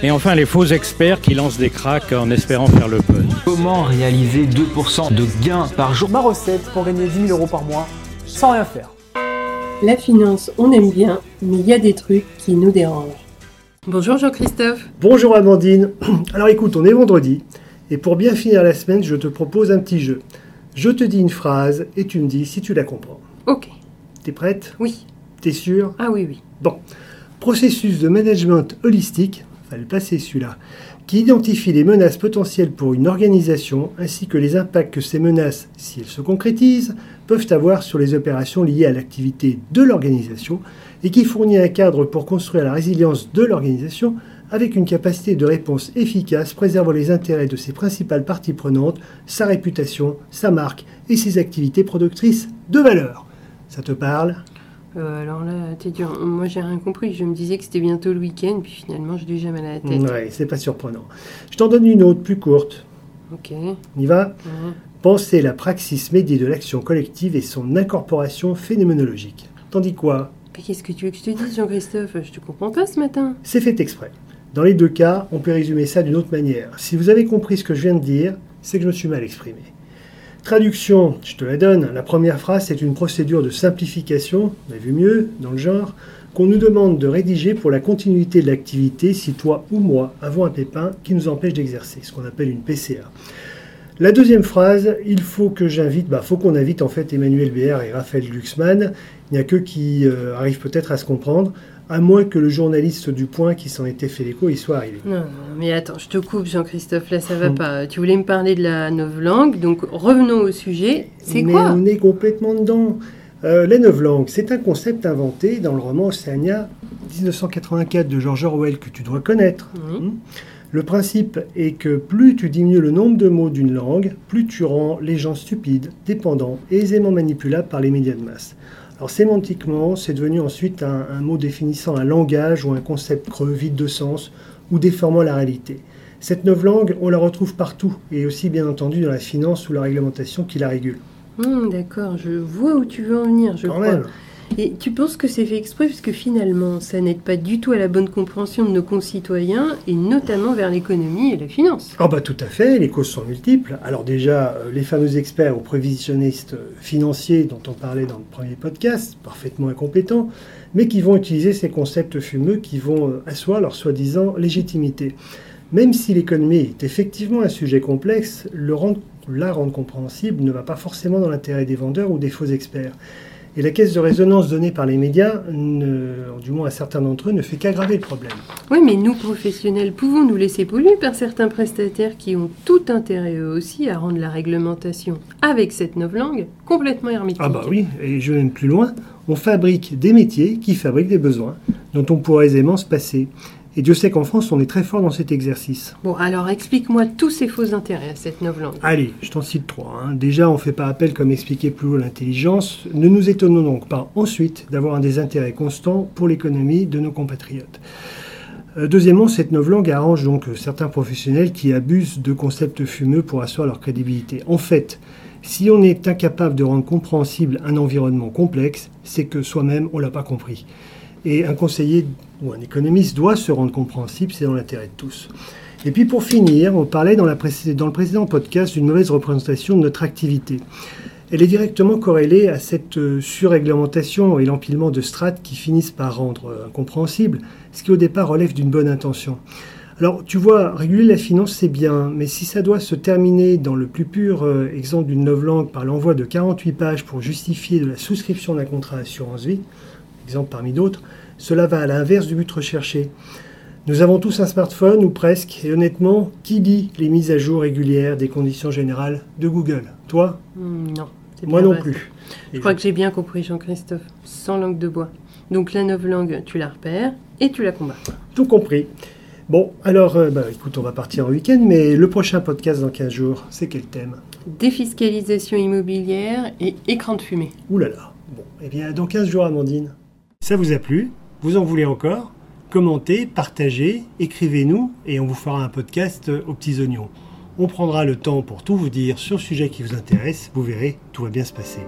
Et enfin les faux experts qui lancent des cracks en espérant faire le buzz. Comment réaliser 2% de gains par jour Ma recette pour gagner 10 000 euros par mois sans rien faire. La finance, on aime bien, mais il y a des trucs qui nous dérangent. Bonjour Jean-Christophe. Bonjour Amandine. Alors écoute, on est vendredi, et pour bien finir la semaine, je te propose un petit jeu. Je te dis une phrase et tu me dis si tu la comprends. Ok. T'es prête? Oui. T'es sûre? Ah oui, oui. Bon. Processus de management holistique, fallait passer celui-là, qui identifie les menaces potentielles pour une organisation ainsi que les impacts que ces menaces, si elles se concrétisent, peuvent avoir sur les opérations liées à l'activité de l'organisation et qui fournit un cadre pour construire la résilience de l'organisation avec une capacité de réponse efficace préservant les intérêts de ses principales parties prenantes, sa réputation, sa marque et ses activités productrices de valeur. Ça te parle? Euh, alors là, t'es dur. Moi, j'ai rien compris. Je me disais que c'était bientôt le week-end, puis finalement, je déjà mal à la tête. Ouais, c'est pas surprenant. Je t'en donne une autre plus courte. Ok. On y va Ouais. Penser la praxis médiée de l'action collective et son incorporation phénoménologique. Tandis quoi Mais qu'est-ce que tu veux que je te dise, Jean-Christophe? Je te comprends pas ce matin. C'est fait exprès. Dans les deux cas, on peut résumer ça d'une autre manière. Si vous avez compris ce que je viens de dire, c'est que je me suis mal exprimé. Traduction, je te la donne. La première phrase, c'est une procédure de simplification, on a vu mieux dans le genre, qu'on nous demande de rédiger pour la continuité de l'activité si toi ou moi avons un pépin qui nous empêche d'exercer, ce qu'on appelle une PCA. La deuxième phrase, il faut que j'invite, bah, faut qu'on invite en fait Emmanuel BR et Raphaël Glucksmann. Il n'y a que qui euh, arrivent peut-être à se comprendre, à moins que le journaliste du Point qui s'en était fait l'écho y soit arrivé. Non, non, mais attends, je te coupe, Jean-Christophe. Là, ça va Hmm. pas. Tu voulais me parler de la novlangue, donc revenons au sujet. C'est Mais quoi on est complètement dedans. Euh, la novlangue, c'est un concept inventé dans le roman Océania 1984 de George Orwell que tu dois connaître. Oui. Hmm. Le principe est que plus tu diminues le nombre de mots d'une langue, plus tu rends les gens stupides, dépendants et aisément manipulables par les médias de masse. Alors sémantiquement, c'est devenu ensuite un, un mot définissant un langage ou un concept creux, vide de sens ou déformant la réalité. Cette novlangue, on la retrouve partout, et aussi bien entendu dans la finance ou la réglementation qui la régule. Hmm, D'accord, je vois où tu veux en venir, je Quand crois. même. Et tu penses que c'est fait exprès parce finalement, ça n'aide pas du tout à la bonne compréhension de nos concitoyens et notamment vers l'économie et la finance. Ah bah tout à fait, les causes sont multiples. Alors déjà, euh, les fameux experts ou prévisionnistes financiers dont on parlait dans le premier podcast, parfaitement incompétents, mais qui vont utiliser ces concepts fumeux qui vont euh, asseoir leur soi-disant légitimité. Même si l'économie est effectivement un sujet complexe, la rendre compréhensible ne va pas forcément dans l'intérêt des vendeurs ou des faux experts. Et la caisse de résonance donnée par les médias, ne- du moins à certains d'entre eux, ne fait qu'aggraver le problème. Oui, mais nous, professionnels, pouvons nous laisser polluer par certains prestataires qui ont tout intérêt eux aussi à rendre la réglementation avec cette novlangue complètement hermétique. Ah bah oui, et je vais même plus loin, on fabrique des métiers qui fabriquent des besoins dont on pourrait aisément se passer. Et Dieu sait qu'en France, on est très fort dans cet exercice. Bon, alors explique-moi tous ces faux intérêts à cette novlangue. Allez, je t'en cite trois. hein. Déjà, on fait pas appel, comme expliqué plus haut, l'intelligence. Ne nous étonnons donc pas ensuite d'avoir un désintérêt constant pour l'économie de nos compatriotes. Euh, Deuxièmement, cette novlangue arrange donc euh, certains professionnels qui abusent de concepts fumeux pour asseoir leur crédibilité. En fait, si on est incapable de rendre compréhensible un environnement complexe, c'est que soi-même, on l'a pas compris. Et un conseiller ou un économiste doit se rendre compréhensible, c'est dans l'intérêt de tous. Et puis pour finir, on parlait dans, le précédent podcast d'une mauvaise représentation de notre activité. Elle est directement corrélée à cette euh, surréglementation et l'empilement de strates qui finissent par rendre euh, incompréhensible, ce qui au départ relève d'une bonne intention. Alors tu vois, réguler la finance c'est bien, mais si ça doit se terminer dans le plus pur euh, exemple d'une novlangue par l'envoi de 48 pages pour justifier de la souscription d'un contrat assurance vie, exemple parmi d'autres, cela va à l'inverse du but recherché. Nous avons tous un smartphone, ou presque, et honnêtement, qui lit les mises à jour régulières des conditions générales de Google? Toi? Hmm, non. Moi non vrai, plus. Je crois que j'ai bien compris, Jean-Christophe. Sans langue de bois. Donc la novlangue, tu la repères et tu la combats. Tout compris. Bon, alors, euh, bah, écoute, on va partir en week-end, mais le prochain podcast dans 15 jours, c'est quel thème? Défiscalisation immobilière et écran de fumée. Ouh là là. Bon, eh bien, dans 15 jours, Amandine. Ça vous a plu Vous en voulez encore Commentez, partagez, écrivez-nous et on vous fera un podcast aux petits oignons. On prendra le temps pour tout vous dire sur le sujet qui vous intéresse. Vous verrez, tout va bien se passer.